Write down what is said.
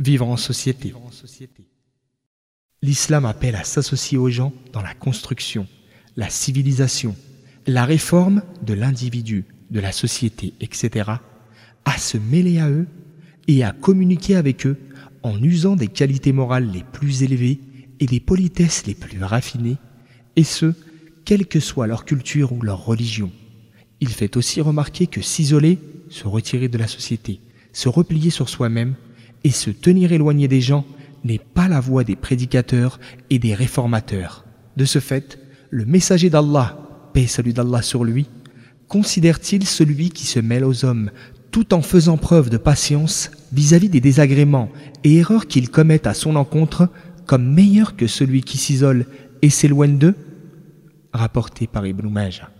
Vivre en société. L'islam appelle à s'associer aux gens dans la construction, la civilisation, la réforme de l'individu, de la société, etc., à se mêler à eux et à communiquer avec eux en usant des qualités morales les plus élevées et des politesses les plus raffinées, et ce, quelle que soit leur culture ou leur religion. Il fait aussi remarquer que s'isoler, se retirer de la société, se replier sur soi-même et se tenir éloigné des gens n'est pas la voie des prédicateurs et des réformateurs. De ce fait, le messager d'Allah, paix salut d'Allah sur lui, considère-t-il celui qui se mêle aux hommes tout en faisant preuve de patience vis-à-vis des désagréments et erreurs qu'il commet à son encontre comme meilleur que celui qui s'isole et s'éloigne d'eux? Rapporté par Ibn Majah.